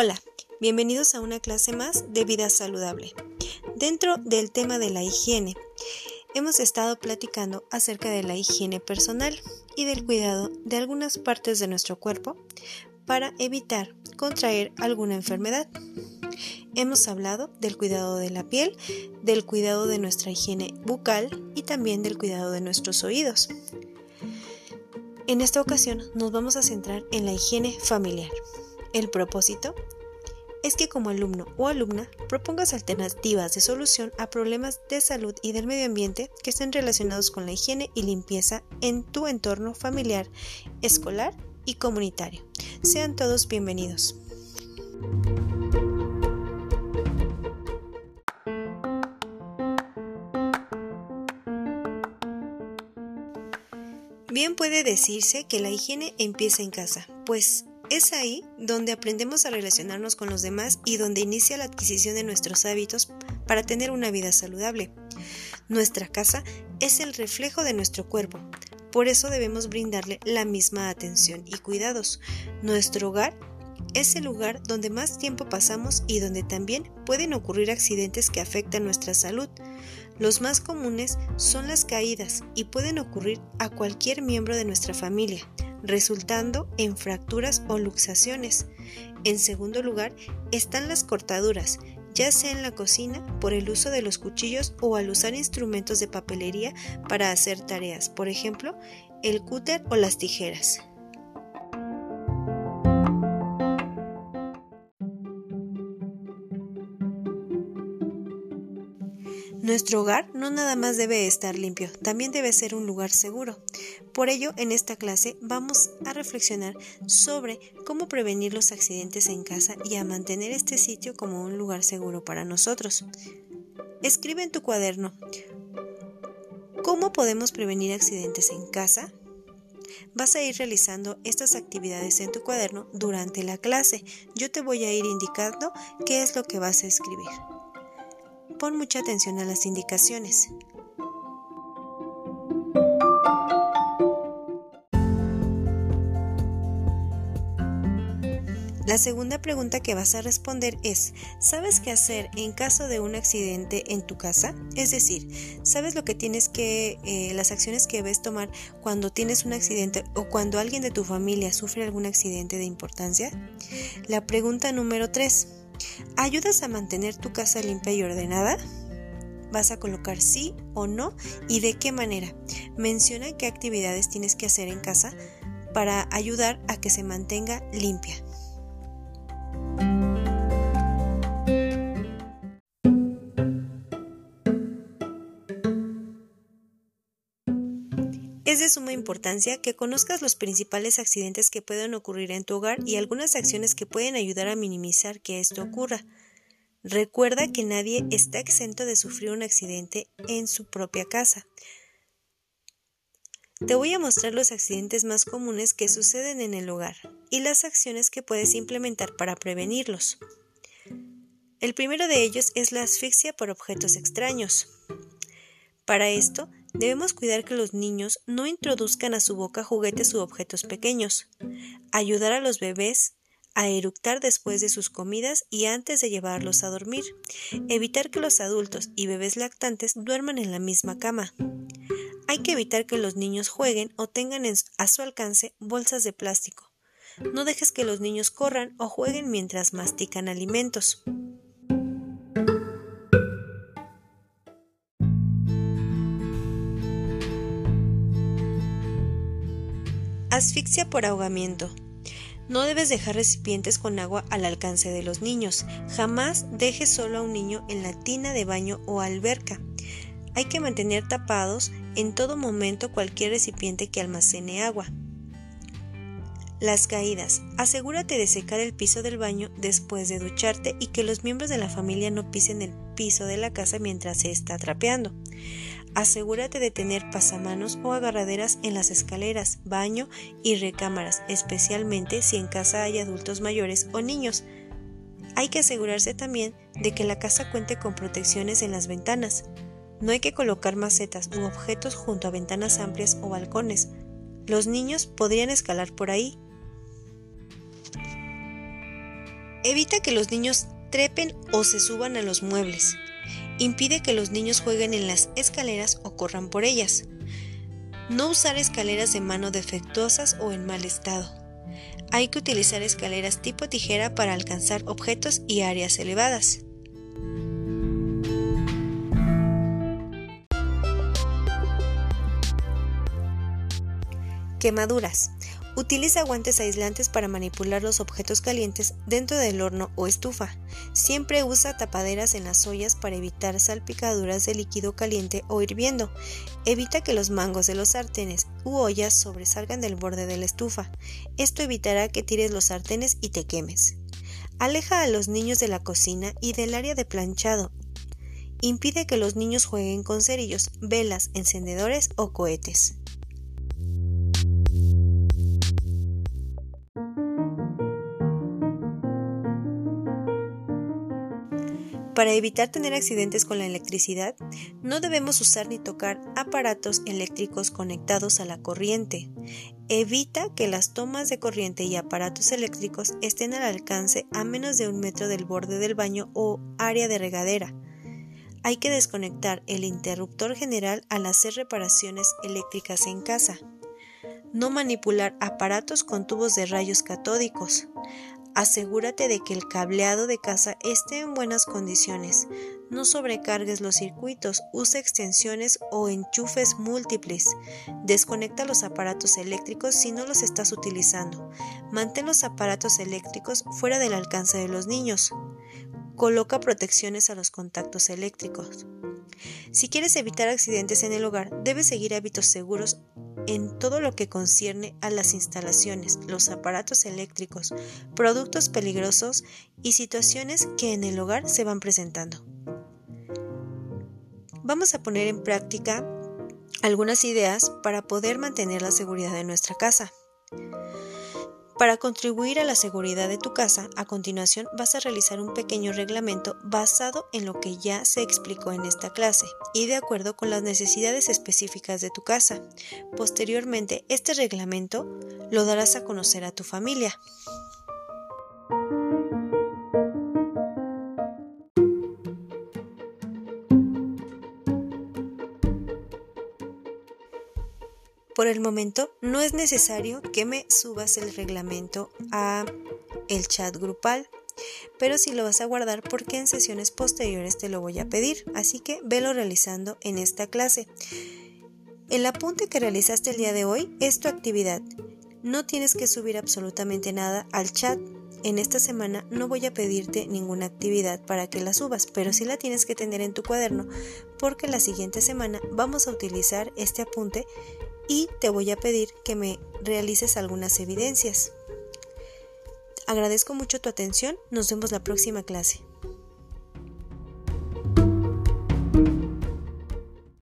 Hola, bienvenidos a una clase más de vida saludable. Dentro del tema de la higiene, hemos estado platicando acerca de la higiene personal y del cuidado de algunas partes de nuestro cuerpo para evitar contraer alguna enfermedad. Hemos hablado del cuidado de la piel, del cuidado de nuestra higiene bucal y también del cuidado de nuestros oídos. En esta ocasión nos vamos a centrar en la higiene familiar. El propósito es que como alumno o alumna propongas alternativas de solución a problemas de salud y del medio ambiente que estén relacionados con la higiene y limpieza en tu entorno familiar, escolar y comunitario. Sean todos bienvenidos. Bien puede decirse que la higiene empieza en casa, pues es ahí donde aprendemos a relacionarnos con los demás y donde inicia la adquisición de nuestros hábitos para tener una vida saludable. Nuestra casa es el reflejo de nuestro cuerpo, por eso debemos brindarle la misma atención y cuidados. Nuestro hogar es el lugar donde más tiempo pasamos y donde también pueden ocurrir accidentes que afectan nuestra salud. Los más comunes son las caídas y pueden ocurrir a cualquier miembro de nuestra familia resultando en fracturas o luxaciones. En segundo lugar están las cortaduras, ya sea en la cocina por el uso de los cuchillos o al usar instrumentos de papelería para hacer tareas, por ejemplo, el cúter o las tijeras. Nuestro hogar no nada más debe estar limpio, también debe ser un lugar seguro. Por ello, en esta clase vamos a reflexionar sobre cómo prevenir los accidentes en casa y a mantener este sitio como un lugar seguro para nosotros. Escribe en tu cuaderno, ¿cómo podemos prevenir accidentes en casa? Vas a ir realizando estas actividades en tu cuaderno durante la clase. Yo te voy a ir indicando qué es lo que vas a escribir. Pon mucha atención a las indicaciones. La segunda pregunta que vas a responder es, ¿sabes qué hacer en caso de un accidente en tu casa? Es decir, ¿sabes lo que tienes que, eh, las acciones que debes tomar cuando tienes un accidente o cuando alguien de tu familia sufre algún accidente de importancia? La pregunta número 3. ¿Ayudas a mantener tu casa limpia y ordenada? Vas a colocar sí o no y de qué manera. Menciona qué actividades tienes que hacer en casa para ayudar a que se mantenga limpia. Es de suma importancia que conozcas los principales accidentes que pueden ocurrir en tu hogar y algunas acciones que pueden ayudar a minimizar que esto ocurra. Recuerda que nadie está exento de sufrir un accidente en su propia casa. Te voy a mostrar los accidentes más comunes que suceden en el hogar y las acciones que puedes implementar para prevenirlos. El primero de ellos es la asfixia por objetos extraños. Para esto, Debemos cuidar que los niños no introduzcan a su boca juguetes u objetos pequeños. Ayudar a los bebés a eructar después de sus comidas y antes de llevarlos a dormir. Evitar que los adultos y bebés lactantes duerman en la misma cama. Hay que evitar que los niños jueguen o tengan a su alcance bolsas de plástico. No dejes que los niños corran o jueguen mientras mastican alimentos. Asfixia por ahogamiento. No debes dejar recipientes con agua al alcance de los niños. Jamás dejes solo a un niño en la tina de baño o alberca. Hay que mantener tapados en todo momento cualquier recipiente que almacene agua. Las caídas. Asegúrate de secar el piso del baño después de ducharte y que los miembros de la familia no pisen el piso de la casa mientras se está trapeando. Asegúrate de tener pasamanos o agarraderas en las escaleras, baño y recámaras, especialmente si en casa hay adultos mayores o niños. Hay que asegurarse también de que la casa cuente con protecciones en las ventanas. No hay que colocar macetas u objetos junto a ventanas amplias o balcones. Los niños podrían escalar por ahí. Evita que los niños trepen o se suban a los muebles. Impide que los niños jueguen en las escaleras o corran por ellas. No usar escaleras de mano defectuosas o en mal estado. Hay que utilizar escaleras tipo tijera para alcanzar objetos y áreas elevadas. Quemaduras. Utiliza guantes aislantes para manipular los objetos calientes dentro del horno o estufa. Siempre usa tapaderas en las ollas para evitar salpicaduras de líquido caliente o hirviendo. Evita que los mangos de los sartenes u ollas sobresalgan del borde de la estufa. Esto evitará que tires los sartenes y te quemes. Aleja a los niños de la cocina y del área de planchado. Impide que los niños jueguen con cerillos, velas, encendedores o cohetes. Para evitar tener accidentes con la electricidad, no debemos usar ni tocar aparatos eléctricos conectados a la corriente. Evita que las tomas de corriente y aparatos eléctricos estén al alcance a menos de un metro del borde del baño o área de regadera. Hay que desconectar el interruptor general al hacer reparaciones eléctricas en casa. No manipular aparatos con tubos de rayos catódicos. Asegúrate de que el cableado de casa esté en buenas condiciones. No sobrecargues los circuitos, usa extensiones o enchufes múltiples. Desconecta los aparatos eléctricos si no los estás utilizando. Mantén los aparatos eléctricos fuera del alcance de los niños. Coloca protecciones a los contactos eléctricos. Si quieres evitar accidentes en el hogar, debes seguir hábitos seguros en todo lo que concierne a las instalaciones, los aparatos eléctricos, productos peligrosos y situaciones que en el hogar se van presentando. Vamos a poner en práctica algunas ideas para poder mantener la seguridad de nuestra casa. Para contribuir a la seguridad de tu casa, a continuación vas a realizar un pequeño reglamento basado en lo que ya se explicó en esta clase y de acuerdo con las necesidades específicas de tu casa. Posteriormente, este reglamento lo darás a conocer a tu familia. Por el momento no es necesario que me subas el reglamento a el chat grupal, pero sí lo vas a guardar porque en sesiones posteriores te lo voy a pedir, así que velo realizando en esta clase. El apunte que realizaste el día de hoy es tu actividad. No tienes que subir absolutamente nada al chat. En esta semana no voy a pedirte ninguna actividad para que la subas, pero sí la tienes que tener en tu cuaderno porque la siguiente semana vamos a utilizar este apunte y te voy a pedir que me realices algunas evidencias. Agradezco mucho tu atención, nos vemos la próxima clase.